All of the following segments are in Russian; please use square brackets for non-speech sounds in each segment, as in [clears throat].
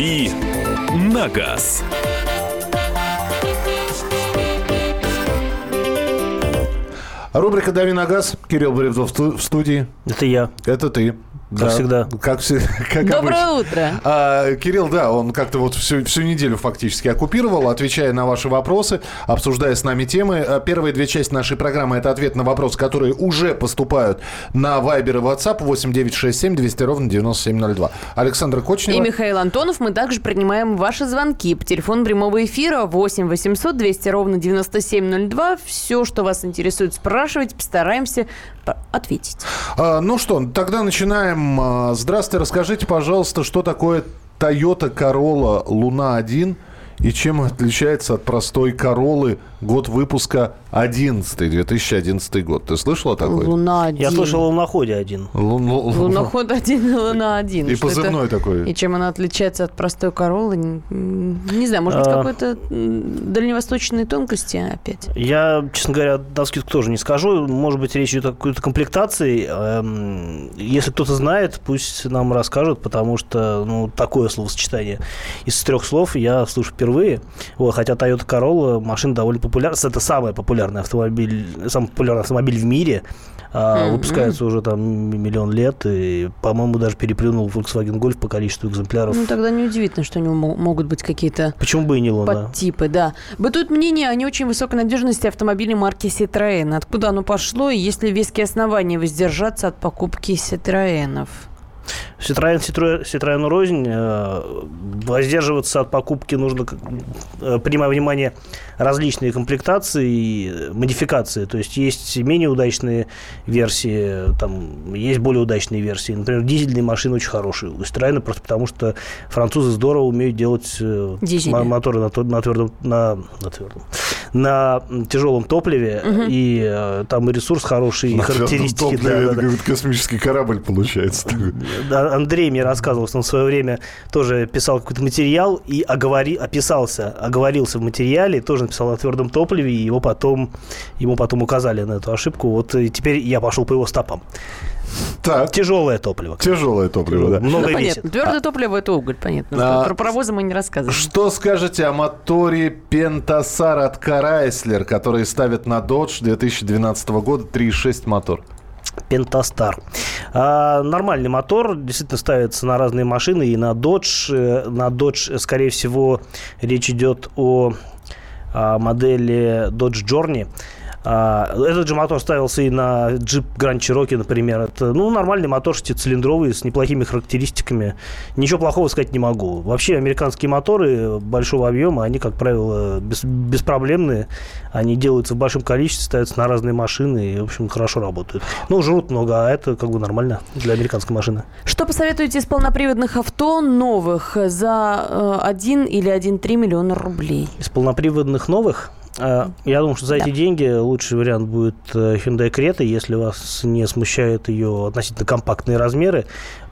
«Дави на газ». Рубрика «Дави на газ». Кирилл Бревдов в студии. Это я. Это ты. Как да, всегда. Как, [laughs] как Доброе обычно. утро. А, Кирилл, да, он как-то вот всю, всю неделю фактически оккупировал, отвечая на ваши вопросы, обсуждая с нами темы. А, первые две части нашей программы – это ответ на вопросы, которые уже поступают на Viber и WhatsApp 8967 200 ровно 9702. Александр Кочнев. И Михаил Антонов. Мы также принимаем ваши звонки по телефону прямого эфира 8 800 200 ровно 9702. Все, что вас интересует, спрашивать, постараемся ответить. А, ну что, тогда начинаем. А, здравствуйте, расскажите, пожалуйста, что такое Toyota Corolla Luna 1 и чем отличается от простой Короллы год выпуска 11 2011 год. Ты слышала такой? Луна 1. Я слышал о луноходе один. Лун, Луноход один и Луна один. И позывной это... такой. И чем она отличается от простой Короллы? Не, знаю, может быть, а... какой-то дальневосточные тонкости опять? Я, честно говоря, на скидку тоже не скажу. Может быть, речь идет о какой-то комплектации. Эм, если кто-то знает, пусть нам расскажут, потому что ну, такое словосочетание из трех слов я слышу впервые. Вот, хотя Toyota Corolla машина довольно популярна. Это самая популярный автомобиль, самый популярный автомобиль в мире. Mm-hmm. Выпускается уже там миллион лет, и, по-моему, даже переплюнул Volkswagen Golf по количеству экземпляров. Ну, тогда неудивительно, что у него могут быть какие-то Почему бы и не Луна? подтипы, да. Бытует мнение о не очень высокой надежности автомобилей марки Citroën. Откуда оно пошло, и есть ли веские основания воздержаться от покупки Citroёнов? Citroёn, Citroёn, Citroёn рознь. Э, воздерживаться от покупки нужно, э, принимая внимание различные комплектации и модификации. То есть есть менее удачные версии, там есть более удачные версии. Например, дизельные машины очень хорошие у Citroёn, просто потому что французы здорово умеют делать э, Дизели. моторы на, на твердом, на, на твердом, на тяжелом топливе, угу. и э, там и ресурс хороший, на и характеристики. Топливе, да, да, да. космический корабль получается. Андрей мне рассказывал, что он в свое время тоже писал какой-то материал и оговори, описался, оговорился в материале, тоже написал о твердом топливе, и его потом, ему потом указали на эту ошибку. Вот и теперь я пошел по его стопам. Так. Тяжелое топливо. Тяжелое топливо, да. Много ну, понятно. Твердое а, топливо это уголь, понятно. А, Про паровозы мы не рассказываем. Что скажете о моторе Пентасар от Карайслер, который ставят на Dodge 2012 года 3.6 мотор? Пентастар. А, нормальный мотор, действительно ставится на разные машины, и на Dodge. Э, на Dodge, скорее всего, речь идет о, о модели Dodge Journey. А, этот же мотор ставился и на Jeep Grand Cherokee, например. Это, ну, нормальный мотор шестицилиндровый с неплохими характеристиками. Ничего плохого сказать не могу. Вообще, американские моторы большого объема, они, как правило, без, беспроблемные. Они делаются в большом количестве, ставятся на разные машины и, в общем, хорошо работают. Ну, жрут много, а это как бы нормально для американской машины. Что посоветуете из полноприводных авто новых за 1 э, или 1,3 миллиона рублей? Из полноприводных новых? А, я думаю, что за да. эти деньги лучший вариант будет э, Hyundai Creta, если вас не смущают ее относительно компактные размеры.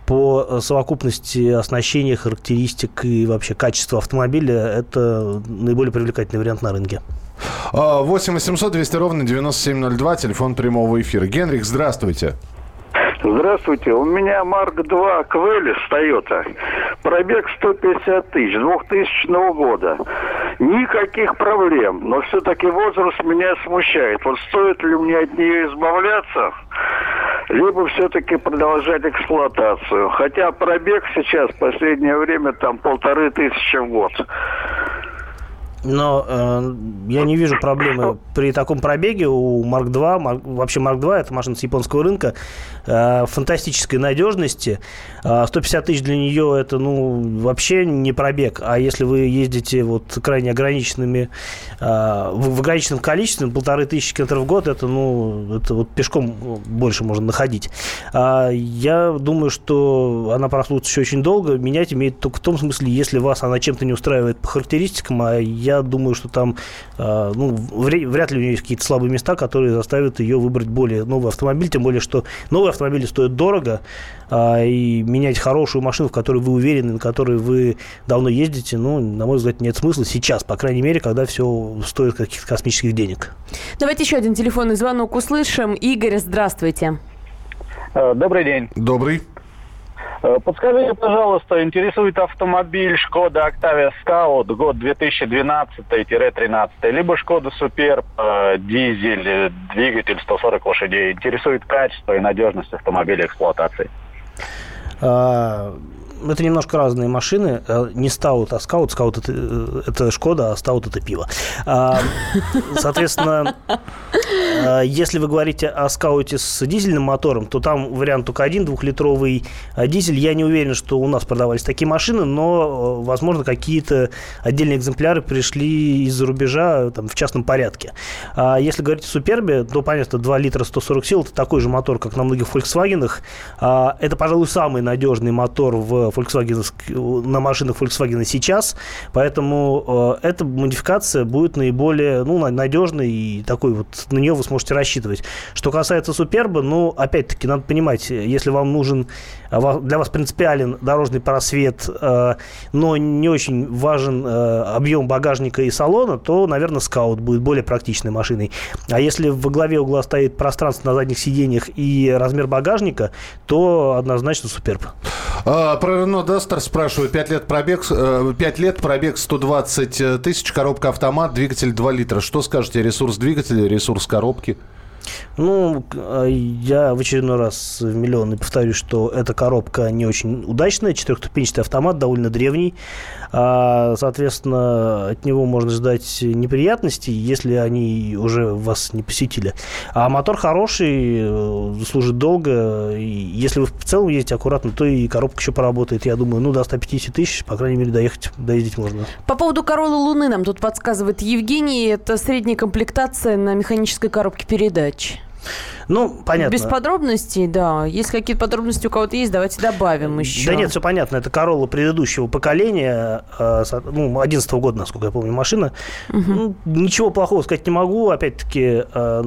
По э, совокупности оснащения, характеристик и вообще качества автомобиля это наиболее привлекательный вариант на рынке. 8 800 200 ровно 9702, телефон прямого эфира. Генрих, здравствуйте. Здравствуйте, у меня Марк 2 Квелли Тойота. Пробег 150 тысяч, 2000 года. Никаких проблем, но все-таки возраст меня смущает. Вот стоит ли мне от нее избавляться, либо все-таки продолжать эксплуатацию. Хотя пробег сейчас в последнее время там полторы тысячи в год. Но э, я не вижу проблемы при таком пробеге у Марк 2. Марк, вообще Марк 2 это машина с японского рынка э, фантастической надежности. Э, 150 тысяч для нее это ну вообще не пробег. А если вы ездите вот крайне ограниченными э, в, ограниченном количестве, полторы тысячи километров в год, это ну это вот пешком больше можно находить. А я думаю, что она прослужит еще очень долго. Менять имеет только в том смысле, если вас она чем-то не устраивает по характеристикам, а я думаю, что там ну, вряд ли у нее есть какие-то слабые места, которые заставят ее выбрать более новый автомобиль, тем более, что новые автомобили стоят дорого, а, и менять хорошую машину, в которой вы уверены, на которой вы давно ездите, ну, на мой взгляд, нет смысла сейчас, по крайней мере, когда все стоит каких-то космических денег. Давайте еще один телефонный звонок услышим. Игорь, здравствуйте. Э, добрый день. Добрый. Э, Подскажите, пожалуйста, интересует автомобиль Шкода Octavia Scout, год 2012-13, либо Шкода Суперб, э, дизель, э, двигатель 140 лошадей. Интересует качество и надежность автомобиля эксплуатации. А, это немножко разные машины. Э, Не стаут, а скаут. Скаут это, э, это Шкода, а стаут это пиво. А, Соответственно, э, если вы говорите о скауте с дизельным мотором, то там вариант только один, двухлитровый э, дизель. Я не уверен, что у нас продавались такие машины, но, возможно, какие-то отдельные экземпляры пришли из-за рубежа там, в частном порядке. А если говорить о Супербе, то, понятно, 2 литра 140 сил, это такой же мотор, как на многих Volkswagen. А, Это, пожалуй, самый надежный мотор в Volkswagen, на машинах Volkswagen сейчас, поэтому э, эта модификация будет наиболее ну, на- надежной и такой вот на нее вы сможете рассчитывать. Что касается Суперба, ну, опять-таки, надо понимать, если вам нужен, ва- для вас принципиален дорожный просвет, э, но не очень важен э, объем багажника и салона, то, наверное, Скаут будет более практичной машиной. А если во главе угла стоит пространство на задних сиденьях и размер багажника, то однозначно Суперб. А, про Рено Дастер спрашивают. 5 лет пробег, 5 лет пробег 120 тысяч, коробка автомат, двигатель 2 литра. Что скажете? Ресурс двигателя, ресурс коробки? Ну, а, я в очередной раз в миллион и повторюсь, что эта коробка не очень удачная. Четырехступенчатый автомат, довольно древний. А, Соответственно, от него можно ждать неприятностей, если они уже вас не посетили. А мотор хороший, э, служит долго. И если вы в целом ездите аккуратно, то и коробка еще поработает. Я думаю, ну, до 150 тысяч, по крайней мере, доехать, доездить можно. По поводу Королы Луны нам тут подсказывает Евгений. Это средняя комплектация на механической коробке передач. Ну, понятно. Без подробностей, да. Если какие-то подробности у кого-то есть, давайте добавим еще. Да нет, все понятно. Это Королла предыдущего поколения, э, ну, 11 года, насколько я помню, машина. Ну, ничего плохого сказать не могу. Опять-таки, э,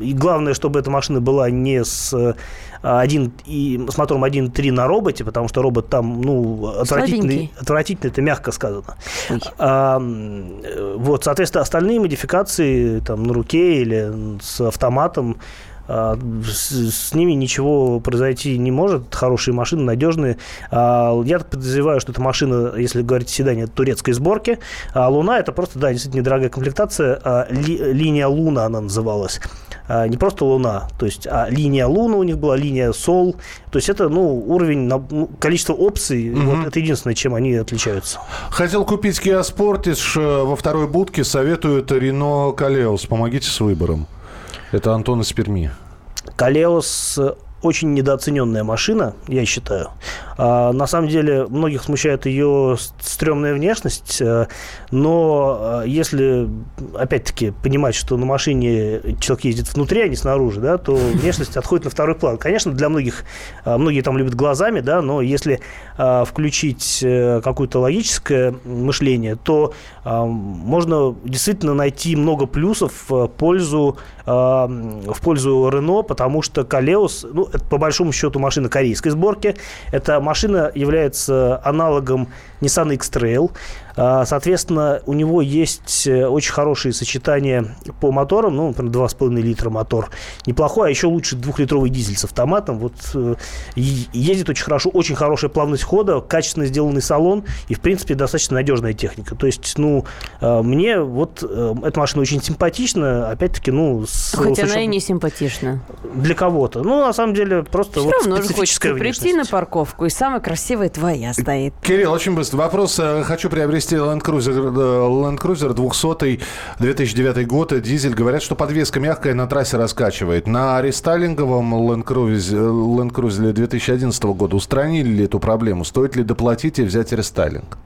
и главное, чтобы эта машина была не с, один, и, с мотором 1.3 на роботе, потому что робот там, ну, отвратительный. Отвратительный, это мягко сказано. Ой. А, вот, соответственно, остальные модификации там на руке или с автоматом, а, с, с ними ничего произойти не может. Хорошие машины, надежные. А, Я подозреваю, что эта машина, если говорить о седане, турецкой сборки. А Луна это просто, да, действительно недорогая комплектация. А, ли- линия Луна она называлась. А, Не просто Луна, то есть, а линия Луна у них была, линия Сол. То есть это, ну, уровень, ну, количество опций, вот это единственное, чем они отличаются. Хотел купить Kia Sportage э, во второй будке. Советуют Рено Калеус. Помогите с выбором. Это Антон из Перми. Калеос очень недооцененная машина, я считаю. А, на самом деле, многих смущает ее стрёмная внешность, э, но э, если, опять-таки, понимать, что на машине человек ездит внутри, а не снаружи, да, то [laughs] внешность отходит на второй план. Конечно, для многих, э, многие там любят глазами, да, но если включить какое-то логическое мышление, то можно действительно найти много плюсов в пользу, в пользу Рено, потому что Калеус, ну, это по большому счету машина корейской сборки. Эта машина является аналогом Nissan X-Trail. А, Соответственно, у него есть э, очень хорошие сочетания по моторам. Ну, например, 2,5 литра мотор. Неплохой, а еще лучше двухлитровый дизель с автоматом. Вот э, ездит очень хорошо, очень хорошая плавность хода, качественно сделанный салон и, в принципе, достаточно надежная техника. То есть, ну, э, мне вот эта машина очень симпатична. Опять-таки, ну, с, Хотя с она и не симпатична. для кого-то. Ну, на самом деле, просто Все вот равно же хочется прийти на внешность. парковку, и самая красивая твоя стоит. Кирилл, очень быстро. Вопрос. Хочу приобрести Land Cruiser, э, Land Cruiser 200 2009 год, дизель. Говорят, что подвеска мягкая, на трассе раскачивает. На рестайлинговом Land Cruiser, э, Land Cruiser 2011 года устранили ли эту проблему? Стоит ли доплатить и взять рестайлинг?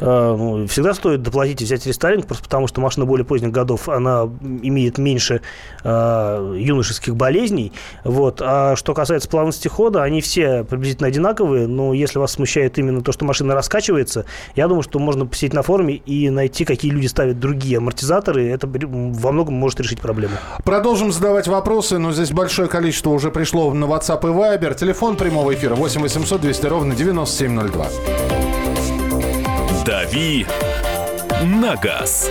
Э, ну, всегда стоит доплатить и взять рестайлинг, просто потому что машина более поздних годов, она имеет меньше э, юношеских болезней. Вот. А что касается плавности хода, они все приблизительно одинаковые, но если вас смущает именно то, что машина раскачивается, я думаю, что можно посидеть на форуме и найти, какие люди ставят другие амортизаторы. Это во многом может решить проблему. Продолжим задавать вопросы, но здесь большое количество уже пришло на WhatsApp и Viber. Телефон прямого эфира 8 800 200 ровно 9702. «Дави на газ».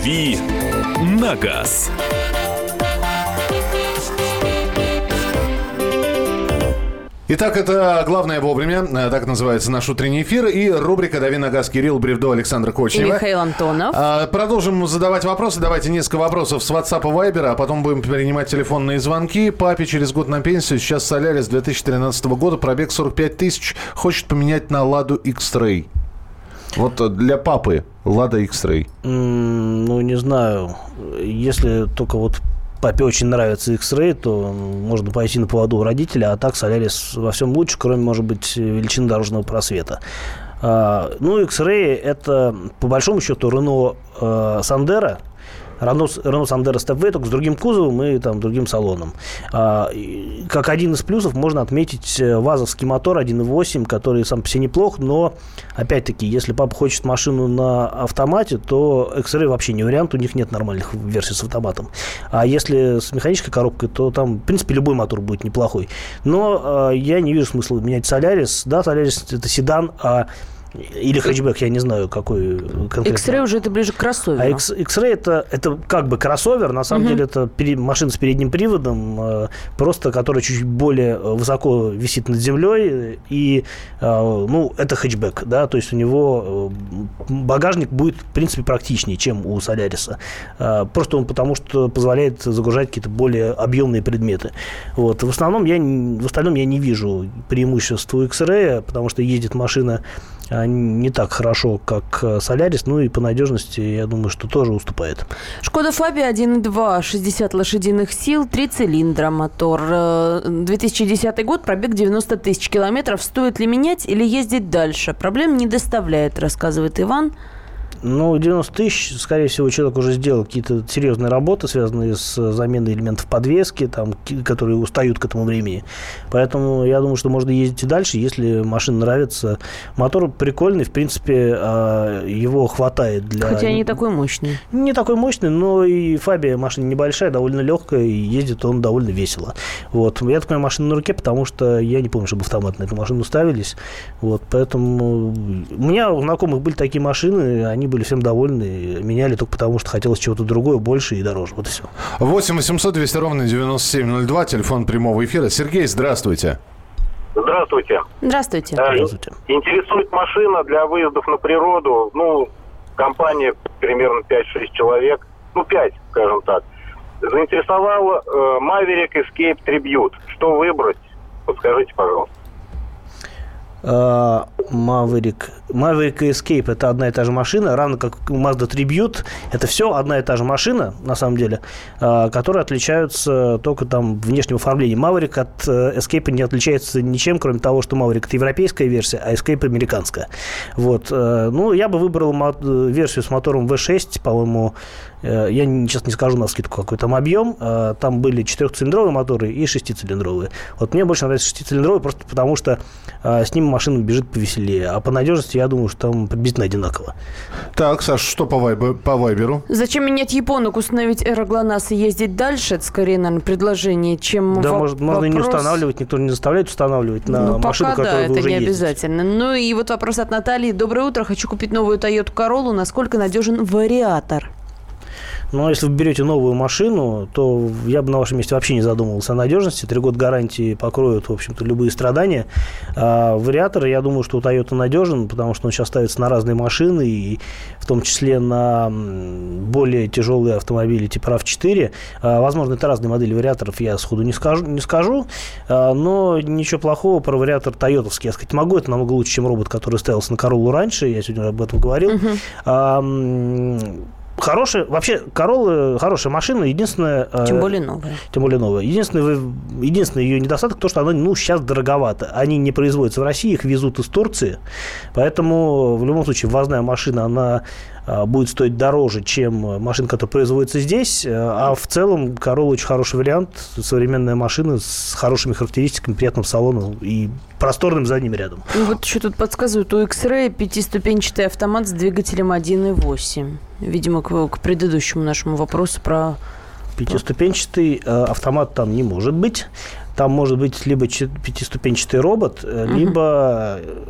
«Дави на газ». Итак, это «Главное вовремя», э, так называется наш утренний эфир, и рубрика «Дави на газ» Кирилл Бревдо, Александр И Кочнева. Михаил Антонов. А, Продолжим задавать вопросы. Давайте несколько вопросов с WhatsApp и Viber, а потом будем принимать телефонные звонки. Папе через год на пенсию. Сейчас Солярис 2013 года, пробег 45 тысяч. Хочет поменять на Ладу X-Ray. Вот э, для папы Лада X-Ray. М, Ну, не знаю. Если только вот папе очень нравится X-Ray, то можно пойти на поводу у родителя, а так Солярис во всем лучше, кроме, может быть, величины дорожного просвета. А, ну, X-Ray это, по большому счету, Renault э, Sandero, Renault, Renault Sandero Stepway, только с другим кузовом и там, другим салоном. А, и как один из плюсов можно отметить э, ВАЗовский мотор 1.8, который сам по себе неплох, но, опять-таки, если папа хочет машину на автомате, то X-Ray вообще не вариант, у них нет нормальных версий с автоматом. А если с механической коробкой, то там, в принципе, любой мотор будет неплохой. Но э, я не вижу смысла менять Солярис. Да, Солярис это седан, а или хэтчбэк, я не знаю, какой конкретно. X-Ray уже это ближе к кроссоверу. А X- X-Ray это, это как бы кроссовер, на самом деле это пере- машина с передним приводом, э, просто которая чуть более высоко висит над землей, и, э, ну, это хэтчбэк, да, то есть у него э, багажник будет, в принципе, практичнее, чем у Соляриса. Э, Просто он потому что позволяет загружать какие-то более объемные предметы. Вот. В основном я, в остальном я не вижу преимуществ у X-Ray, потому что ездит машина не так хорошо, как э, Солярис, ну и по надежности, я думаю, что тоже уступает. Шкода Фабия 1.2, 60 лошадиных сил, 3 цилиндра мотор. Э, 2010 год, пробег 90 тысяч километров. Стоит ли менять или ездить дальше? Проблем не доставляет, рассказывает Иван. Ну, 90 тысяч, скорее всего, человек уже сделал какие-то серьезные работы, связанные с заменой элементов подвески, там, которые устают к этому времени. Поэтому я думаю, что можно ездить и дальше, если машина нравится. Мотор прикольный, в принципе, а, его хватает для... Хотя не такой мощный. Не такой мощный, но и Фабия машина небольшая, довольно легкая, и ездит он довольно весело. Вот. Я такая машина на руке, потому что я не помню, чтобы автомат на эту машину ставились. Вот. Поэтому у меня у знакомых были такие машины, они были всем довольны, меняли только потому, что хотелось чего-то другое, больше и дороже. Вот и все. 8 800 200 ровно 9702, телефон прямого эфира. Сергей, здравствуйте. Здравствуйте. Здравствуйте. Э, Здравствуйте. Интересует машина для выездов на природу. Ну, компания примерно 5-6 человек. Ну, 5, скажем так. Заинтересовал э, Maverick Escape Tribute. Что выбрать? Подскажите, пожалуйста. А, Maverick. Maverick и Escape это одна и та же машина, равно как Mazda Tribute. Это все одна и та же машина, на самом деле, а, которые отличаются только там внешним оформлением. Maverick от э, Escape не отличается ничем, кроме того, что Maverick это европейская версия, а Escape американская. Вот. э, Ну, я бы выбрал э, версию с мотором V6, по-моему, э, я не- сейчас не скажу на скидку, какой там объем. э, Там были четырехцилиндровые моторы и шестицилиндровые. Вот мне больше нравится шестицилиндровый, просто потому что э, с ним машина бежит повеселее. А по надежности, я думаю, что там приблизительно одинаково. Так, Саш, что по, вайбе- по Вайберу? Зачем менять японок, установить аэроглонасс и ездить дальше? Это скорее, наверное, предложение, чем Да, во- может, можно и не вопрос. устанавливать, никто не заставляет устанавливать на ну, машину, пока да, которую вы это уже не ездите. обязательно. Ну и вот вопрос от Натальи. Доброе утро, хочу купить новую Toyota Corolla. Насколько надежен вариатор? Но если вы берете новую машину, то я бы на вашем месте вообще не задумывался о надежности. Три года гарантии покроют, в общем-то, любые страдания. А вариатор, я думаю, что у Toyota надежен, потому что он сейчас ставится на разные машины, и в том числе на более тяжелые автомобили типа RAV4. А, возможно, это разные модели вариаторов, я сходу не скажу, не скажу А, но ничего плохого про вариатор тойотовский я сказать могу. Это намного лучше, чем робот, который ставился на Короллу раньше, я сегодня об этом говорил. А, м, Хорошая, вообще, Королла хорошая машина, единственное... э, Тем более новая. Тем более новая. Единственный, вы- единственный ее недостаток, то, что она, ну, сейчас дороговато. Они не производятся в России, их везут из Турции. Поэтому, в любом случае, ввозная машина, она будет стоить дороже, чем машина, которая производится здесь. А в целом, Королла очень хороший вариант. Современная машина с хорошими характеристиками, приятным салоном и просторным задним рядом. Ну, вот еще тут подсказывают, у X-Ray пятиступенчатый автомат с двигателем 1.8. Видимо, к, к предыдущему нашему вопросу про... Пятиступенчатый э, автомат там не может быть. Там может быть либо пятиступенчатый робот, э, либо, э,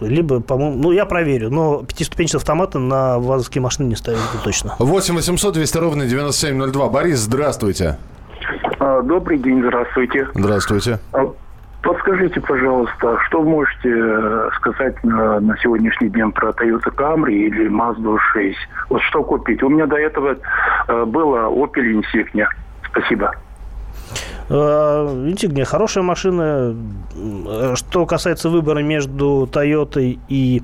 либо, по-моему, ну, я проверю, но пятиступенчатый автомат на вазовские машины не ставят, это точно. 8 800 200 ровно 9702. Борис, здравствуйте. А, Добрый день, здравствуйте. Здравствуйте. А, Подскажите, пожалуйста, что можете э, сказать на, на сегодняшний день про Toyota Camry или Mazda 6? Вот что купить? У меня до этого э, было Opel Insignia. Спасибо. Э, Insignia хорошая машина. Э, Что касается выбора между Toyota и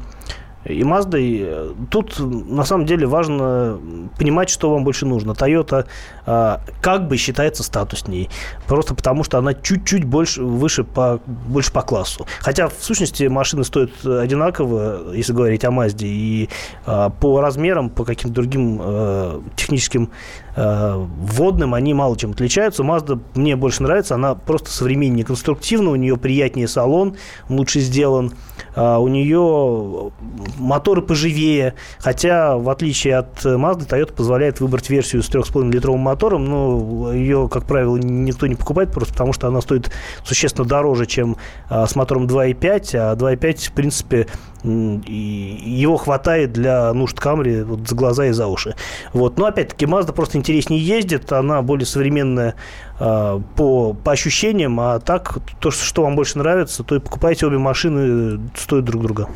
и Mazda, э, тут на самом деле важно понимать, что вам больше нужно. Toyota э, как бы считается статусней, просто потому что она чуть-чуть больше, выше по, больше по классу. Хотя в сущности машины стоят одинаково, если говорить о Mazda, и э, по размерам, по каким-то другим э, техническим вводным они мало чем отличаются. Mazda мне больше нравится, она просто современнее конструктивно, у нее приятнее салон, лучше сделан, а у нее моторы поживее, хотя в отличие от Mazda, Toyota позволяет выбрать версию с 3,5-литровым мотором, но ее, как правило, никто не покупает, просто потому что она стоит существенно дороже, чем а, с мотором 2.5, а 2.5, в принципе, и его хватает для нужд Камри вот за глаза и за уши. Вот. Но опять-таки Mazda просто интереснее ездит, она более современная по, по ощущениям, а так то, что вам больше нравится, то и покупайте обе машины, стоят друг друга.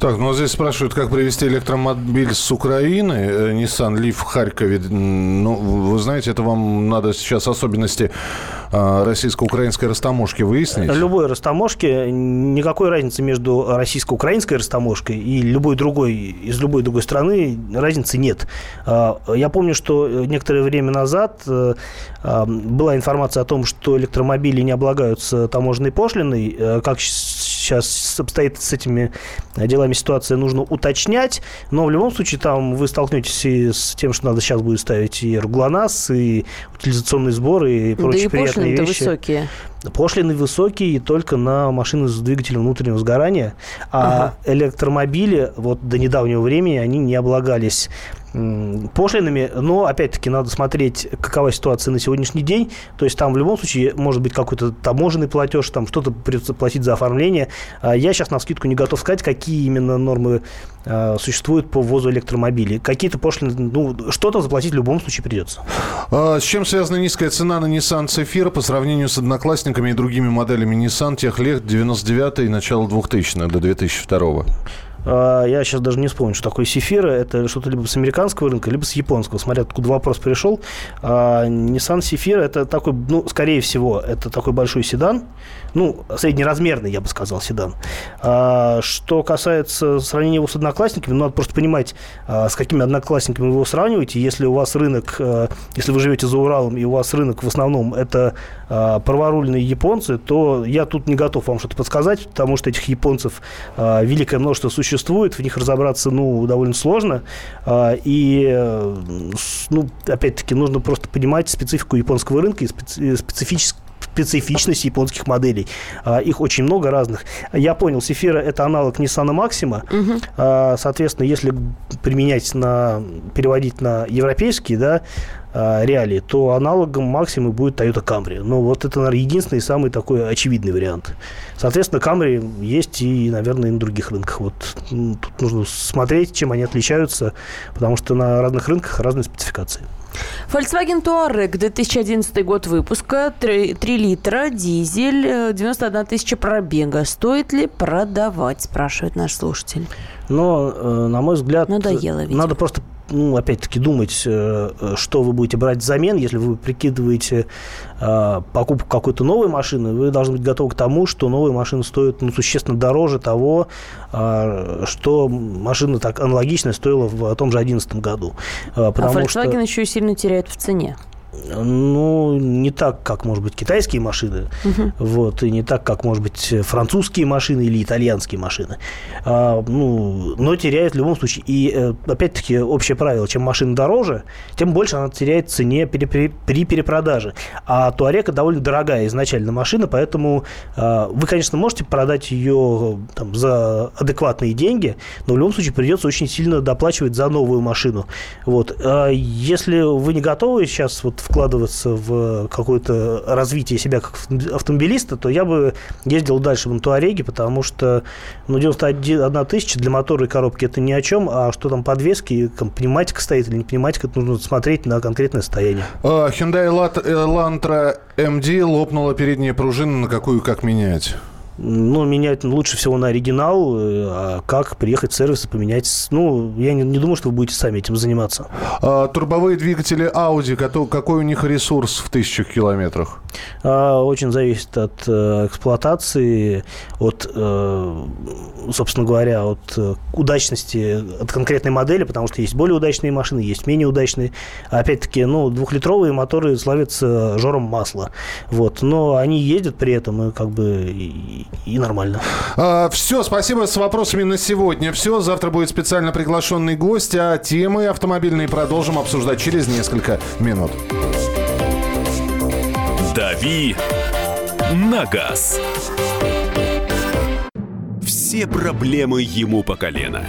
Так, ну здесь спрашивают, как привезти электромобиль с Украины, э, Nissan Leaf в Харькове. Ну, вы знаете, это вам надо сейчас особенности а, российско-украинской растаможки выяснить. Любой растаможки, никакой разницы между российско-украинской растаможкой и любой другой, из любой другой страны разницы нет. Я помню, что некоторое время назад э, была информация о том, что электромобили не облагаются таможенной пошлиной. Э, Как сейчас обстоит с этими делами ситуация, нужно уточнять. Но в любом случае там вы столкнетесь и с тем, что надо сейчас будет ставить и РУГЛОНАСС, и утилизационный сбор, и Да прочие и приятные вещи. высокие. Пошлины высокие только на машины с двигателем внутреннего сгорания, а электромобили вот до недавнего времени они не облагались пошлинами, но опять-таки надо смотреть, какова ситуация на сегодняшний день. То есть там в любом случае может быть какой-то таможенный платеж, там что-то придется платить за оформление. А Я сейчас на скидку не готов сказать, какие именно нормы а, существуют по ввозу электромобилей. Какие-то пошлины, ну, что-то заплатить в любом случае придется. А с чем связана низкая цена на Nissan Цефира по сравнению с одноклассниками и другими моделями Nissan тех лет 99 и начала 2000 до 2002 А, Я сейчас даже не вспомню, что такое Сефира. Это что-то либо с американского рынка, либо с японского. Смотря откуда вопрос пришел. А, Nissan Сефира это такой, ну, скорее всего, это такой большой седан. Ну, среднеразмерный, я бы сказал, седан. А, Что касается сравнения его с одноклассниками, ну, надо просто понимать, а, с какими одноклассниками вы его сравниваете. Если у вас рынок, а, если вы живете за Уралом, и у вас рынок в основном это а, праворульные японцы, то я тут не готов вам что-то подсказать, потому что этих японцев а, великое множество существует, в них разобраться, ну, довольно сложно. А, И, э, ну, опять-таки, нужно просто понимать специфику японского рынка и специ- специфическую специфичность японских моделей. А, Их очень много разных. Я понял, Сефира – это аналог Nissan Maxima. А, Соответственно, если применять на, переводить на европейские, да, а, реалии, то аналогом Максимы будет Toyota Camry. Но вот это, наверное, единственный самый такой очевидный вариант. Соответственно, Camry есть и, наверное, и на других рынках. Вот тут нужно смотреть, чем они отличаются, потому что на разных рынках разные спецификации. Volkswagen Touareg, 2011 год выпуска, 3, литра, дизель, э, 91 тысяча пробега. Стоит ли продавать, спрашивает наш слушатель. Но, э, на мой взгляд, Надоело, видимо. надо просто ну, опять-таки, думать, э, э, что вы будете брать взамен. Если вы прикидываете э, покупку какой-то новой машины, вы должны быть готовы к тому, что новая машина стоит ну, существенно дороже того, что машина так аналогичная стоила в том же 2011 году. Потому а Volkswagen что... еще и сильно теряет в цене. Ну, не так, как, может быть, китайские машины, угу. вот, и не так, как, может быть, французские машины или итальянские машины. А, ну, но теряет в любом случае. И, э, опять-таки, общее правило, чем машина дороже, тем больше она теряет в цене при, при, при перепродаже. А Туарека довольно дорогая изначально машина, поэтому а, вы, конечно, можете продать ее там, за адекватные деньги, но в любом случае придется очень сильно доплачивать за новую машину. Вот. А если вы не готовы сейчас вот вкладываться в какое-то развитие себя как автомобилиста, то я бы ездил дальше в Туареге, потому что ну, 91 тысяча для мотора и коробки это ни о чем, а что там подвески, пневматика стоит или не пневматика, это нужно смотреть на конкретное состояние. А, Hyundai Elantra MD лопнула передняя пружина, на какую как менять? Ну, менять лучше всего на оригинал. Э, а как приехать в сервис и поменять? Ну, я не, не думаю, что вы будете сами этим заниматься. А, турбовые двигатели Audi, какой у них ресурс в тысячах километрах? А, очень зависит от э, эксплуатации, от, э, собственно говоря, от э, удачности, от конкретной модели, потому что есть более удачные машины, есть менее удачные. Опять-таки, ну, двухлитровые моторы славятся жором масла. Вот. Но они ездят при этом и как бы и, нормально. А, все, спасибо с вопросами на сегодня. Все, завтра будет специально приглашенный гость, а темы автомобильные продолжим обсуждать через несколько минут. «Дави на газ». Все проблемы ему по колено.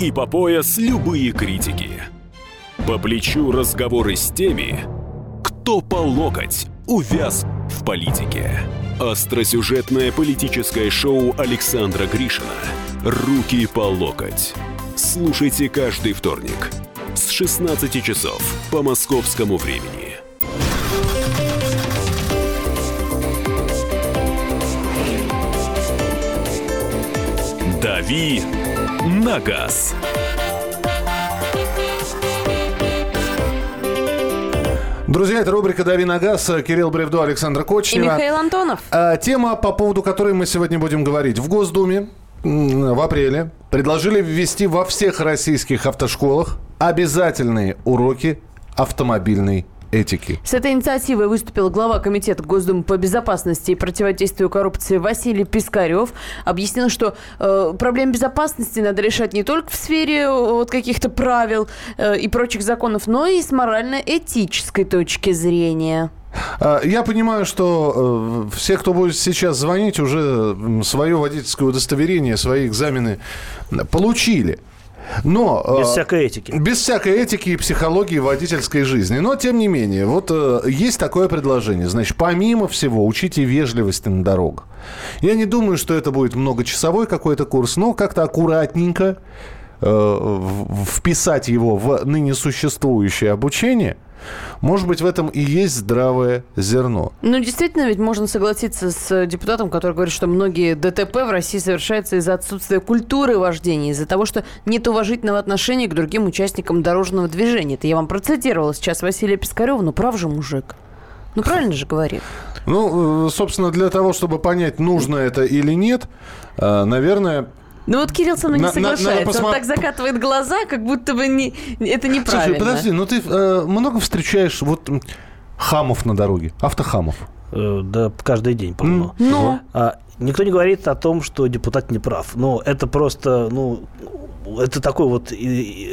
И по пояс любые критики. По плечу разговоры с теми, кто по локоть увяз в политике. Остросюжетное политическое шоу Александра Гришина «Руки по локоть». Слушайте каждый вторник с 16 часов по московскому времени. «Дави на газ». Друзья, это рубрика «Дави на газ». Кирилл Бревдо, Александр Кочнева. И Михаил Антонов. А, тема, по поводу которой мы сегодня будем говорить. В Госдуме в апреле предложили ввести во всех российских автошколах обязательные уроки автомобильной этики. С этой инициативой выступил глава Комитета Госдумы по безопасности и противодействию коррупции Василий Пискарев. Объяснил, что э, проблем безопасности надо решать не только в сфере э, вот, каких-то правил э, и прочих законов, но и с морально-этической точки зрения. А, я понимаю, что э, все, кто будет сейчас звонить, уже свое водительское удостоверение, свои экзамены получили. Но, без э, всякой этики. Без всякой этики и психологии водительской жизни. Но, тем не менее, вот э, есть такое предложение. Значит, помимо всего, учите вежливости на дорогах. Я не думаю, что это будет многочасовой какой-то курс, но как-то аккуратненько э, вписать его в ныне существующее обучение – может быть, в этом и есть здравое зерно. Ну, действительно, ведь можно согласиться с депутатом, который говорит, что многие ДТП в России совершаются из-за отсутствия культуры вождения, из-за того, что нет уважительного отношения к другим участникам дорожного движения. Это я вам процитировала сейчас Василия Пискарева, ну прав же мужик. Ну, правильно же говорит. Ну, э, собственно, для того, чтобы понять, нужно это или нет, э, наверное, ну вот Кирилл со мной не соглашается. посмотр... Он так закатывает глаза, как будто бы не... это неправильно. Слушай, подожди, ну ты э, много встречаешь вот хамов на дороге, автохамов? Э, да, каждый день, по-моему. Но... А, никто не говорит о том, что депутат не прав. Но это просто, ну, это такой вот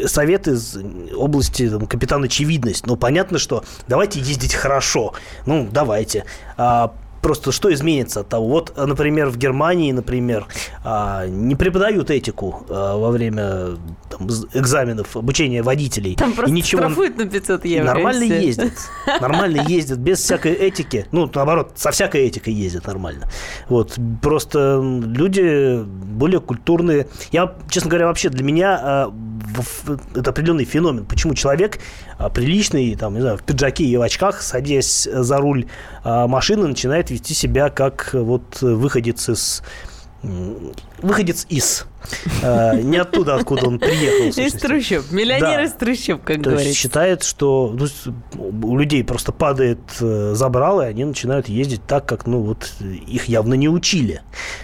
совет из области там, капитан очевидность. Ну, понятно, что давайте ездить хорошо. Ну, давайте. А просто что изменится от того? Вот, например, в Германии, например, а, не преподают этику а, во время там, экзаменов, обучения водителей. Там просто и ничего... штрафуют на 500 евро. Нормально ездят. Нормально [laughs] ездят, без всякой этики. Ну, наоборот, со всякой этикой ездят нормально. Вот. Просто люди более культурные. Я, честно говоря, вообще для меня а, это определенный феномен. Почему человек приличный, там, не знаю, в пиджаке и в очках, садясь за руль машины, начинает вести себя как вот выходец из выходец из Э, Не оттуда, откуда он приехал. Из трущоб. Миллионер из трущоб, как говорится. считает, что ну, у людей просто падает э, забрало, и они начинают ездить так, как ну вот э, их явно не учили.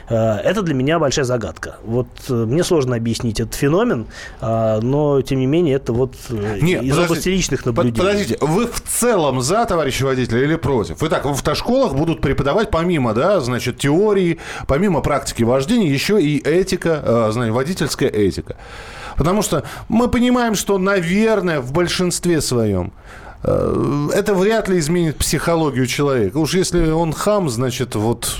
Это для меня большая загадка. Вот мне сложно объяснить этот феномен, но тем не менее это вот из подождите. области личных наблюдений. Подождите, вы в целом за, товарищи водители, или против? Итак, в автошколах будут преподавать помимо, да, значит, теории, помимо практики вождения, еще и этика, э, знаете, водительская этика. Потому что мы понимаем, что, наверное, в большинстве своем э, это вряд ли изменит психологию человека. Уж если он хам, значит, вот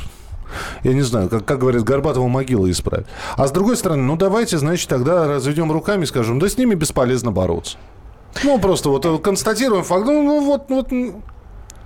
я не знаю, как, как говорят, Горбатова могила исправит. А с другой стороны, ну давайте, значит, тогда разведем руками и скажем, да с ними бесполезно бороться. Ну, просто вот э, констатируем факт. Ну, ну, вот, вот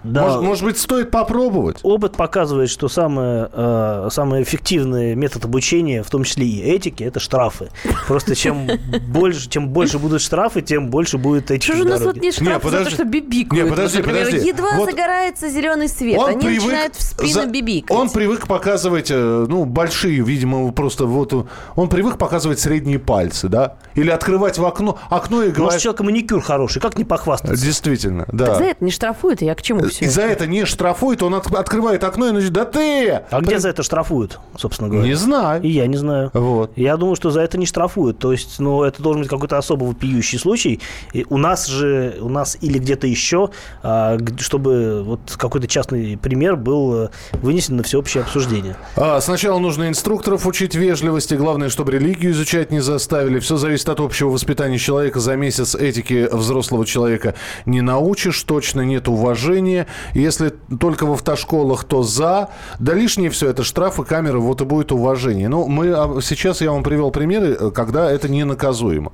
Да. может, может быть, стоит попробовать. Опыт показывает, что самый, э, самый эффективный метод обучения, в том числе и этики, это штрафы. Просто чем [laughs] больше, чем больше будут штрафы, тем больше будет этики Что же у нас вот нет штрафов за подожди. то, что бибикают? Не, подожди, подожди. Едва Вот загорается зеленый свет, они начинают в спину за- бибикать. Он привык показывать, э, ну, большие, видимо, просто вот... э, Он привык показывать средние пальцы, да? Или открывать в окно, окно и Может, у говорить... человека маникюр хороший, как не похвастаться? Действительно, Так да. за это не штрафуют, я к чему все? И за это не штрафует, он от- открывает окно и начинает, да ты! А где за это штрафуют, собственно говоря? Не знаю. И я не знаю. Вот. Я думаю, что за это не штрафуют. То есть, ну, это должен быть какой-то особо вопиющий случай. И у нас же, у нас или где-то еще, а, чтобы вот какой-то частный пример был э, вынесен на всеобщее обсуждение. А, сначала нужно инструкторов учить вежливости. Главное, чтобы религию изучать не заставили. Все зависит от общего воспитания человека. За месяц этики взрослого человека не научишь. Точно нет уважения. Если только в автошколах, то за. Да лишнее все это штрафы, камеры, вот и будет уважение. Но мы а, сейчас я вам привел примеры, э, когда это не наказуемо.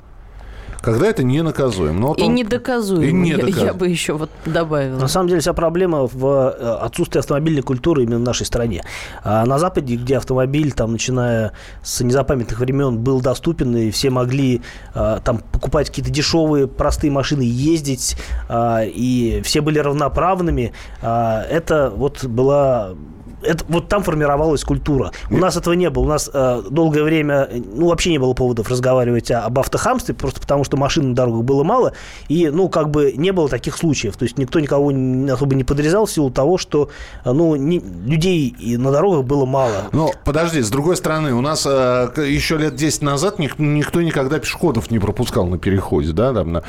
Когда это не наказуемо. Но вот И он- недоказуемо. И Я- недоказуемо. Я бы еще вот добавила. На самом деле вся проблема в э, отсутствии автомобильной культуры именно в нашей стране. А на Западе, где автомобиль, там, начиная с незапамятных времен, был доступен, и все могли э, там покупать какие-то дешевые, простые машины, ездить, а, и все были равноправными, а, это вот была это, вот там формировалась культура. У нас этого не было. У нас э, долгое время, ну, вообще не было поводов разговаривать о- об автохамстве, просто потому что машин на дорогах было мало, и, ну, как бы не было таких случаев. То есть никто никого особо не подрезал в силу того, что, э, ну, не- людей и на дорогах было мало. Но подожди, с другой стороны, у нас э, еще лет 10 назад ник- никто никогда пешеходов не пропускал на переходе, да? Там, на-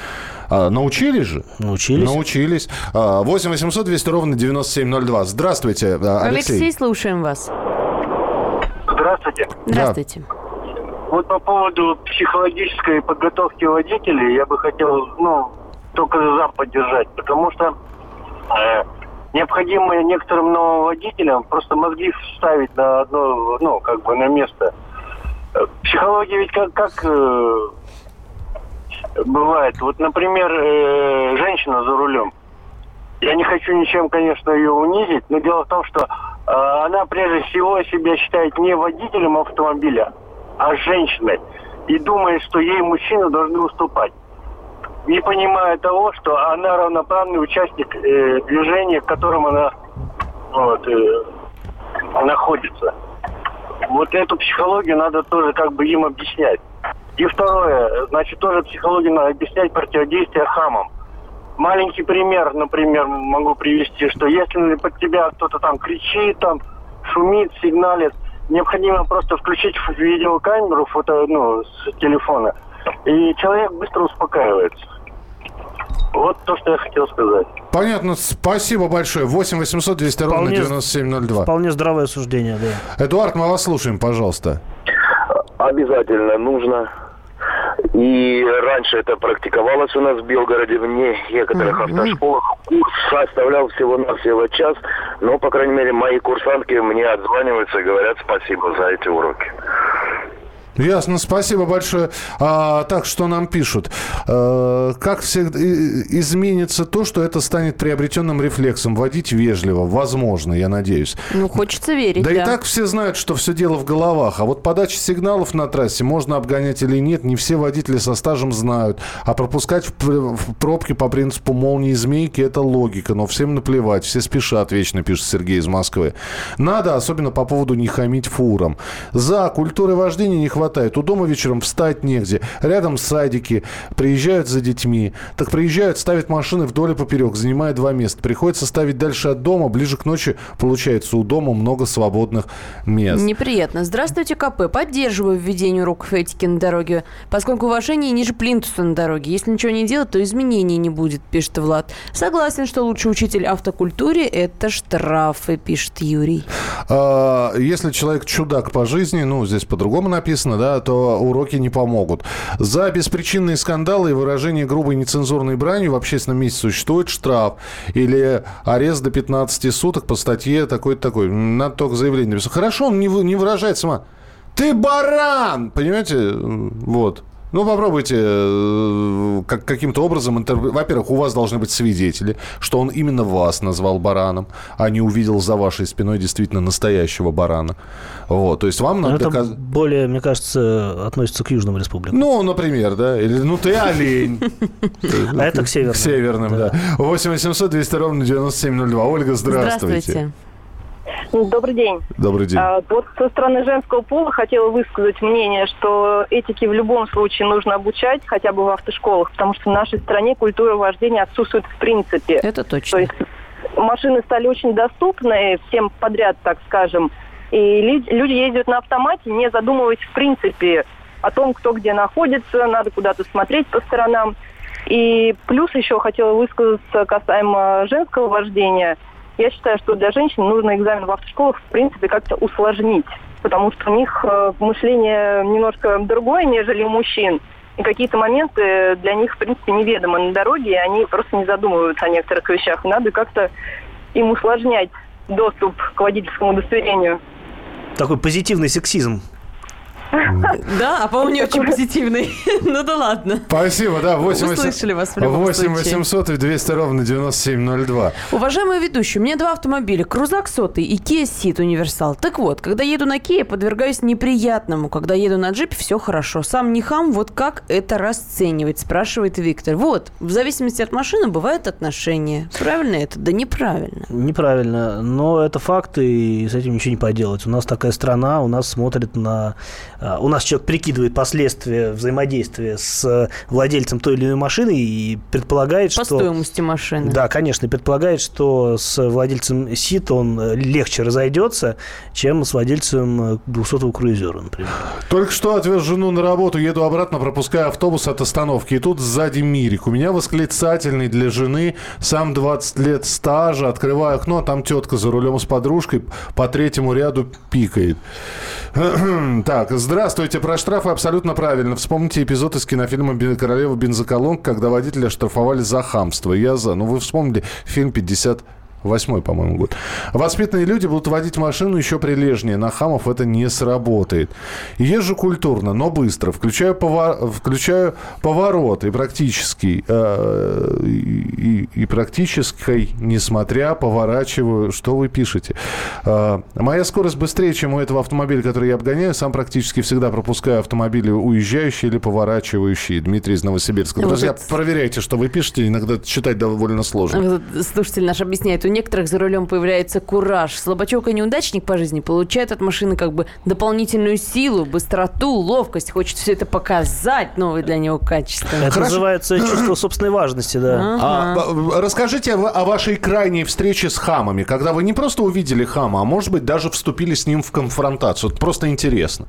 а, научились же? Научились. Научились. А, 8 800 200 ровно 9702. Здравствуйте, а, Алексей. Алексей, слушаем вас. Здравствуйте. Здравствуйте. Вот по поводу психологической подготовки водителей я бы хотел, ну, только за поддержать, потому что э, необходимо некоторым новым водителям просто мозги вставить на одно, ну, как бы на место. Э, Психология ведь как, как э, бывает. Вот, например, э, женщина за рулем. Я не хочу ничем, конечно, ее унизить, но дело в том, что э, она прежде всего себя считает не водителем автомобиля, а женщиной. И думает, что ей мужчины должны уступать. Не понимая того, что она равноправный участник э, движения, в котором она вот, э, находится. Вот эту психологию надо тоже как бы им объяснять. И второе, значит, тоже психологию надо объяснять противодействие хамам. Маленький пример, например, могу привести, что если под тебя кто-то там кричит, там шумит, сигналит, необходимо просто включить видеокамеру фото, ну, с телефона, и человек быстро успокаивается. Вот то, что я хотел сказать. Понятно, спасибо большое. 8 800 200 ровно Вполне- 9702. Вполне здравое суждение, да. Эдуард, мы вас слушаем, пожалуйста. Обязательно нужно. И раньше это практиковалось у нас в Белгороде, в некоторых автошколах. Курс составлял всего-навсего час, но, по крайней мере, мои курсантки мне отзваниваются и говорят спасибо за эти уроки. Ясно, спасибо большое. А, так, что нам пишут? Э, как всегда, и- изменится то, что это станет приобретенным рефлексом? Водить вежливо, возможно, я надеюсь. Ну, хочется верить, Да да. и так все знают, что все дело в головах. А вот подача сигналов на трассе, можно обгонять или нет, не все водители со стажем знают. А пропускать в, в пробки по принципу молнии змейки – это логика. Но всем наплевать, все спешат вечно, пишет Сергей из Москвы. Надо, особенно по поводу не хамить фурам. За культурой вождения не хватает хватает. У дома вечером встать негде. Рядом садики. Приезжают за детьми. Так приезжают, ставят машины вдоль и поперек, занимая два места. Приходится ставить дальше от дома. Ближе к ночи, получается, у дома много свободных мест. Неприятно. Здравствуйте, КП. Поддерживаю введение уроков этики на дороге, поскольку уважение ниже плинтуса на дороге. Если ничего не делать, то изменений не будет, пишет Влад. Согласен, что лучший учитель автокультуре – это штрафы, пишет Юрий. А, Если человек чудак по жизни, ну, здесь по-другому написано, да, то уроки не помогут. За беспричинные скандалы и выражение грубой нецензурной бранью в общественном месте существует штраф или арест до 15 суток по статье такой-то такой. Надо только заявление написать. Хорошо, он не, не выражает сама. Ты баран! Понимаете? Вот. Ну, попробуйте э, как, каким-то образом... интерпре- Во-первых, у вас должны быть свидетели, что он именно вас назвал бараном, а не увидел за вашей спиной действительно настоящего барана. Вот, то есть вам надо... это доказ- более, мне кажется, относится к Южным республикам. Ну, например, да. Или, ну, ты олень. [laughs] А это к северным. К северным, да. 8 800 200 ровно 9702. Ольга, здравствуйте. Здравствуйте. Добрый день. Добрый день. А, вот со стороны женского пола хотела высказать мнение, что этике в любом случае нужно обучать, хотя бы в автошколах, потому что в нашей стране культура вождения отсутствует в принципе. Это То точно. есть машины стали очень доступны всем подряд, так скажем, и люди ездят на автомате, не задумываясь в принципе о том, кто где находится, надо куда-то смотреть по сторонам. И плюс еще хотела высказаться касаемо женского вождения. Я считаю, что для женщин нужно экзамен в автошколах, в принципе, как-то усложнить, потому что у них э, мышление немножко другое, нежели у мужчин. И какие-то моменты для них, в принципе, неведомы на дороге, и они просто не задумываются о некоторых вещах. Надо как-то им усложнять доступ к водительскому удостоверению. Такой позитивный сексизм. Да, а по-моему, не очень позитивный. [laughs] Ну да ладно. Спасибо, да. 8 Услышали вас в любом 8 случае. 800 и 200 ровно 9702. Уважаемый ведущий, у меня два автомобиля. Крузак сотый и Kia Ceed универсал. Так вот, когда еду на Kia, подвергаюсь неприятному. Когда еду на джипе, все хорошо. Сам не хам, вот как это расценивать, спрашивает Виктор. Вот, в зависимости от машины бывают отношения. Правильно это? Да неправильно. Неправильно, но это факт, и с этим ничего не поделать. У нас такая страна, у нас смотрит на... а, У нас человек прикидывает последствия взаимодействия с владельцем той или иной машины и предполагает, По что... стоимости машины. Да, конечно, предполагает, что с владельцем СИТ он э, легче разойдется, чем с владельцем э, 200-го круизера, например. Только что отвез жену на работу, еду обратно, пропуская автобус от остановки. И тут сзади Мирик. У меня восклицательный для жены, сам 20 лет стажа. Открываю окно, а там тетка за рулем с подружкой по третьему ряду пикает. [clears throat] Так, здравствуйте. Про штрафы абсолютно правильно. Вспомните эпизод из кинофильма «Бен- «Королева бензоколонка», когда водителя штрафовали за хамство. Я за. Ну, вы вспомнили фильм 50 Восьмой, по-моему, год. Воспитанные люди будут водить машину еще прилежнее. На хамов это не сработает. Езжу культурно, но быстро. Включаю, повор... Включаю поворот и практически, э, и, и практической, несмотря, поворачиваю. Что вы пишете? Э, моя скорость быстрее, чем у этого автомобиля, который я обгоняю. Сам практически всегда пропускаю автомобили уезжающие или поворачивающие. Дмитрий из Новосибирска. Вот Друзья, это- проверяйте, что вы пишете. Иногда читать довольно сложно. Вот Слушатель наш объясняет, у некоторых за рулем появляется кураж. Слабачок и неудачник по жизни получает от машины как бы дополнительную силу, быстроту, ловкость. Хочет все это показать, новые для него качества. Это Хорошо. называется чувство собственной важности, да. А, б- расскажите о, о вашей крайней встрече с хамами, когда вы не просто увидели хама, а может быть даже вступили с ним в конфронтацию. Это просто интересно.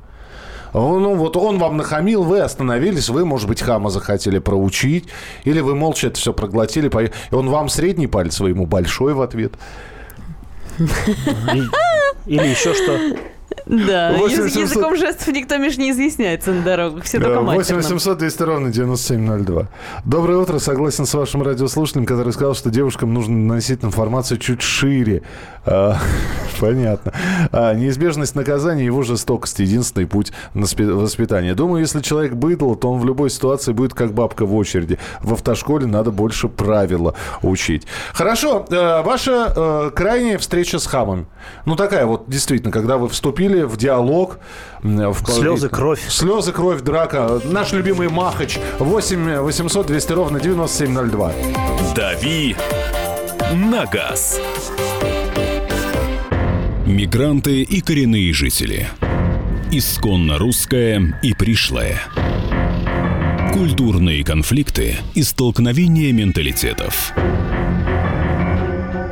Ну, вот он вам нахамил, вы остановились, вы, может быть, хама захотели проучить, или вы молча это все проглотили, и он вам средний палец, вы ему большой в ответ. Или еще что. Да, Восемь яз- семьсот- языком жестов никто, Миш, не изъясняется на дорогах. Все только 8 матерным. 800 200 ровно 9702. Доброе утро. Согласен с вашим радиослушателем, который сказал, что девушкам нужно носить информацию чуть шире. А, [laughs] понятно. А, неизбежность наказания и его жестокость – единственный путь на воспитания. Думаю, если человек быдло, то он в любой ситуации будет как бабка в очереди. В автошколе надо больше правила учить. Хорошо. э, ваша э, крайняя встреча с хамом. Ну, такая вот, действительно, когда вы вступили в диалог. В Слезы, кровь. Слезы, кровь, драка. Наш любимый Махач. 8 800 200 ровно 9702. «Дави на газ». Мигранты и коренные жители. исконно русское и пришлое. Культурные конфликты и столкновения менталитетов.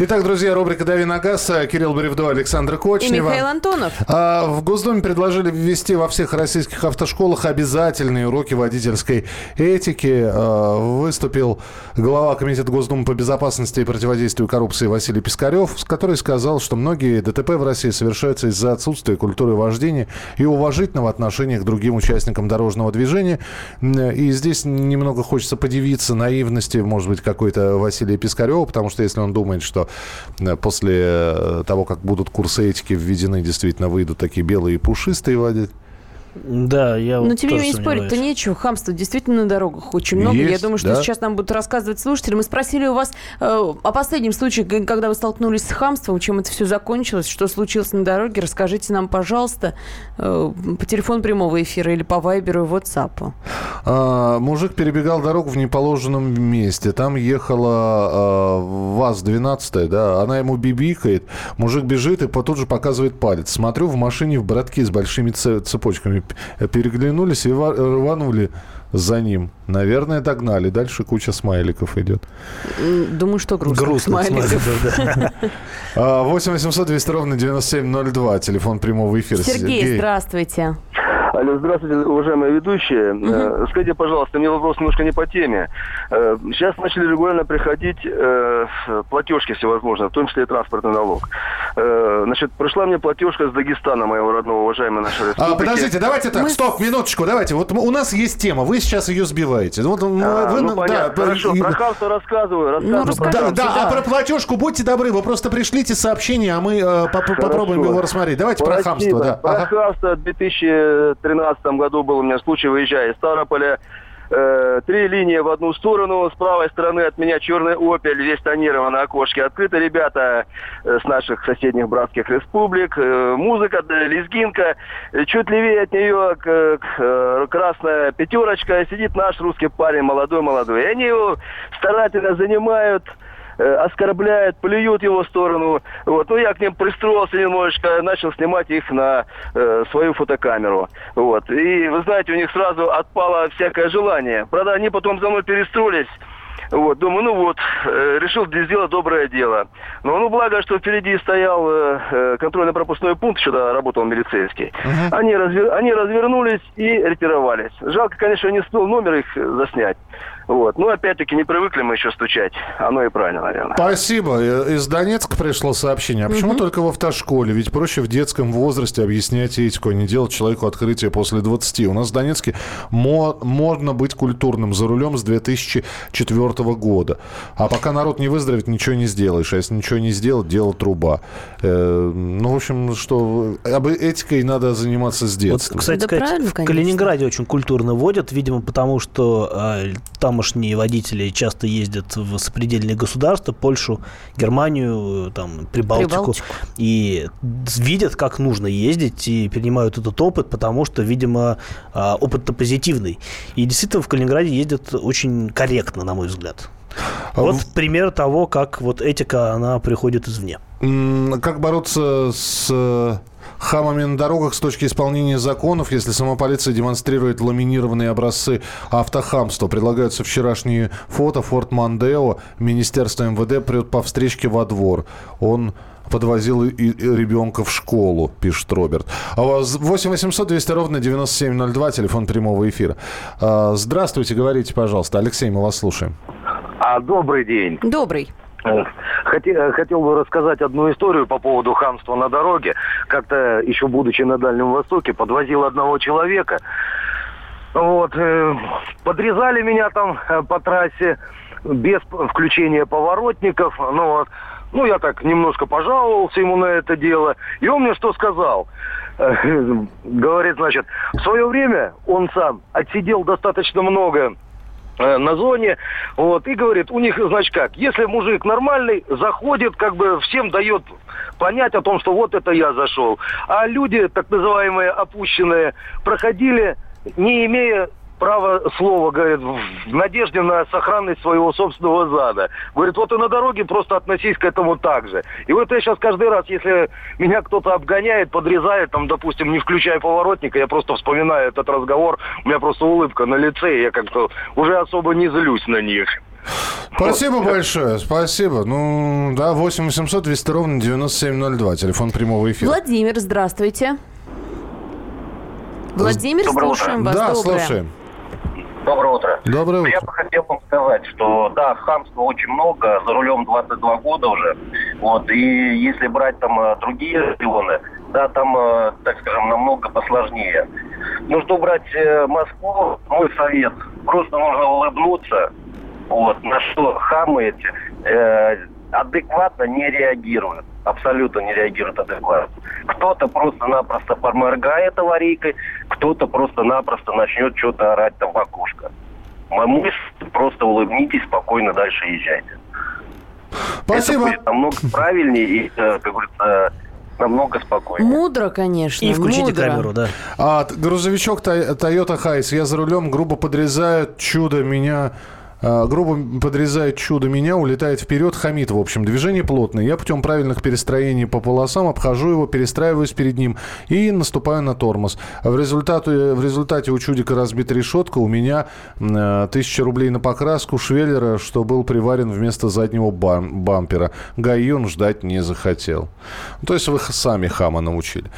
Итак, друзья, рубрика «Дави на газ». Кирилл Бревдо, Александр И Кочнева. Михаил Антонов. А, В Госдуме предложили ввести во всех российских автошколах обязательные уроки водительской этики. А, Выступил глава Комитета Госдумы по безопасности и противодействию коррупции Василий Пискарев, который сказал, что многие ДТП в России совершаются из-за отсутствия культуры вождения и уважительного отношения к другим участникам дорожного движения. И здесь немного хочется подивиться наивности, может быть, какой-то Василия Пискарева, потому что если он думает, что э, после того, как будут курсы этики введены, действительно выйдут такие белые и пушистые водители. Да, я Но вот тем не менее спорить-то нечего. Хамства действительно на дорогах очень много. Я Есть, думаю, что да. сейчас нам будут рассказывать слушатели. Мы спросили у вас э, о последнем случае, когда вы столкнулись с хамством, чем это все закончилось, что случилось на дороге. Расскажите нам, пожалуйста, э, по телефону прямого эфира или по вайберу и ватсапу. А, мужик перебегал дорогу в неположенном месте. Там ехала а, ВАЗ-12, да, она ему бибикает. Мужик бежит и по- тут же показывает палец. Смотрю, в машине в братки с большими це- цепочками п- переглянулись и ва- рванули за ним. Наверное, догнали. Дальше куча смайликов идет. Думаю, что грустно. Грустно, Смайликов. смайликов, да. [laughs] А, 8 800 200 ровно 9702. Телефон прямого эфира. Сергей, здравствуйте. Алло, здравствуйте, уважаемые ведущие. Э, Скажите, пожалуйста, мне вопрос немножко не по теме. Э, Сейчас начали регулярно приходить э, платежки всевозможные, в том числе и транспортный налог. Значит, пришла мне платежка с Дагестана, моего родного, уважаемой нашей А, республики. подождите, давайте так, Мы- стоп, минуточку, давайте. Вот у нас есть тема, вы сейчас ее сбиваете. Вот, А, вы- ну, понятно, да, хорошо, и- про хамство рассказываю, рассказываю. про расскажите. Да, хамство. да, а про платежку будьте добры, вы просто пришлите сообщение, а мы э, поп- попробуем его рассмотреть. Давайте про Спасибо. хамство, да. Про Ага. хамство в 2013 году был у меня случай, выезжая из Ставрополя. Э, три линии в одну сторону. С правой стороны от меня черный «Опель», весь тонированный, окошки открыты. Ребята э, с наших соседних братских республик. Э, музыка, лезгинка. Чуть левее от нее красная пятерочка. Сидит наш русский парень, молодой-молодой. И они его старательно занимают оскорбляют, плюют его в сторону. Вот. Ну, я к ним пристроился немножечко, начал снимать их на э, свою фотокамеру. Вот. И, вы знаете, у них сразу отпало всякое желание. Правда, они потом за мной перестроились. Вот, думаю, ну вот, э, решил сделать доброе дело. Но ну благо, что впереди стоял э, э, контрольно-пропускной пункт, тогда работал милицейский. Они, развер- они развернулись и ретировались. Жалко, конечно, не успел номер их э, заснять. Вот. Ну, опять-таки, не привыкли мы еще стучать. Оно и правильно, наверное. Спасибо. Э, Из Донецка пришло сообщение. А почему только в автошколе? Ведь проще в детском возрасте объяснять этику, а не делать человеку открытие после 20. У нас в Донецке мо- модно быть культурным за рулем с 2004 года. А пока народ не выздоровеет, ничего не сделаешь. А если ничего не сделать, дело труба. Э, ну, в общем, что об этикой надо заниматься с Вот, детства. кстати Да сказать, в конечно. Калининграде очень культурно водят, видимо, потому что э, тамошние водители часто ездят в сопредельные государства, Польшу, Германию, там, Прибалтику, Прибалтику. и видят, как нужно ездить, и перенимают этот опыт, потому что, видимо, э, опыт-то позитивный. И действительно в Калининграде ездят очень корректно, на мой взгляд. А Вот в- пример того, как вот этика, она приходит извне. Как бороться с э, хамами на дорогах с точки исполнения законов, если сама полиция демонстрирует ламинированные образцы автохамства? Предлагаются вчерашние фото. Форт Мандео, Министерство МВД прет по встречке во двор. Он подвозил и- и ребенка в школу, пишет Роберт. А у вас 8 800 200 ровно 9702, телефон прямого эфира. А, Здравствуйте, говорите, пожалуйста. Алексей, мы вас слушаем. А, добрый день. Добрый. Э, хоте- Хотел бы рассказать одну историю по поводу хамства на дороге. Как-то еще будучи на Дальнем Востоке, подвозил одного человека. Вот, э, подрезали меня там э, по трассе без включения поворотников. Ну вот, Ну, я так немножко пожаловался ему на это дело. И он мне что сказал? [laughs] Говорит, значит, в свое время он сам отсидел достаточно много э, на зоне, вот, и говорит, у них, значит, как, если мужик нормальный, заходит, как бы всем дает понять о том, что вот это я зашел. А люди, так называемые опущенные, проходили, не имея право слова, говорит, в надежде на сохранность своего собственного зада. Говорит, вот и на дороге просто относись к этому так же. И вот я сейчас каждый раз, если меня кто-то обгоняет, подрезает, там, допустим, не включая поворотника, я просто вспоминаю этот разговор, у меня просто улыбка на лице, и я как-то уже особо не злюсь на них. Спасибо большое, спасибо. Ну, да, 8 800 200 ровно 9702, телефон прямого эфира. Владимир, здравствуйте. Владимир, Доброе слушаем утро. вас. Да, Доброе. слушаем. Доброе утро. Доброе утро. Я бы хотел вам сказать, что да, хамства очень много, за рулем 22 года уже. Вот, и если брать там э, другие регионы, да, там, э, так скажем, намного посложнее. Ну, что брать э, Москву, мой совет, просто нужно улыбнуться, вот, на что хамы эти э, адекватно не реагируют абсолютно не реагирует адекватно. Кто-то просто-напросто поморгает аварийкой, кто-то просто-напросто начнет что-то орать там в окошко. Мой мысль, просто улыбнитесь, спокойно дальше езжайте. Спасибо. Это будет намного правильнее и, э, как говорится, намного спокойнее. Мудро, конечно. И включите мудро. камеру, да. А, грузовичок Toyota Хайс. Я за рулем грубо подрезают. Чудо меня а, грубо подрезает чудо меня, улетает вперед, хамит, в общем. Движение плотное. Я путем правильных перестроений по полосам обхожу его, перестраиваюсь перед ним и наступаю на тормоз. В результате, в результате у чудика разбита решетка, у меня э, тысяча рублей на покраску швеллера, что был приварен вместо заднего бам бампера. ГАИ он ждать не захотел. То есть вы сами хама научили.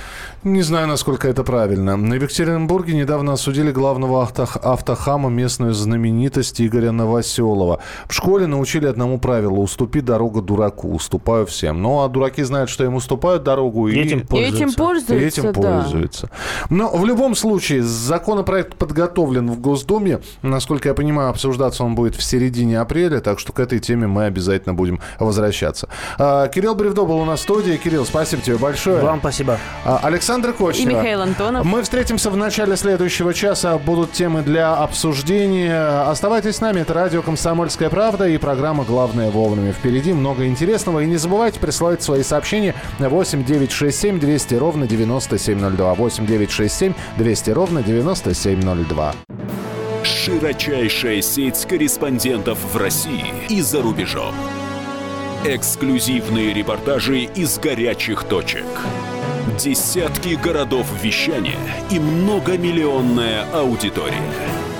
Не знаю, насколько это правильно. На Екатеринбурге недавно осудили главного авто, автохама, местную знаменитость Игоря Новоселова. В школе научили одному правилу – уступи дорогу дураку. Уступаю всем. Ну, а дураки знают, что им уступают дорогу. И, этим пользуются. И этим пользуются, и этим да. пользуются. Но в любом случае, законопроект подготовлен в Госдуме. Насколько я понимаю, обсуждаться он будет в середине апреля, так что к этой теме мы обязательно будем возвращаться. А, Кирилл Бревдо был у нас в студии. Кирилл, спасибо тебе большое. Вам спасибо. А, Александр Кочнева. И Михаил Антонов. Мы встретимся в начале следующего часа. Будут темы для обсуждения. Оставайтесь с нами. Это радио «Комсомольская правда» и программа «Главное вовремя». Впереди много интересного. И не забывайте присылать свои сообщения 8 967 200 ровно 9702. 8 967 200 ровно 9702. Широчайшая сеть корреспондентов в России и за рубежом. Эксклюзивные репортажи из горячих точек. Десятки городов вещания и многомиллионная аудитория.